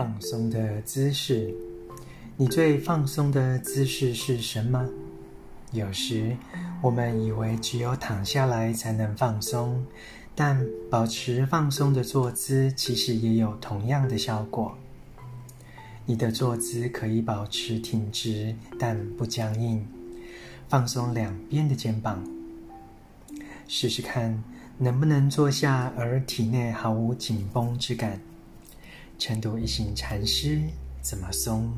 放松的姿势。你最放松的姿势是什么？有时我们以为只有躺下来才能放松，但保持放松的坐姿其实也有同样的效果。你的坐姿可以保持挺直，但不僵硬。放松两边的肩膀，试试看能不能坐下而体内毫无紧绷之感。成都一行禅师怎么松？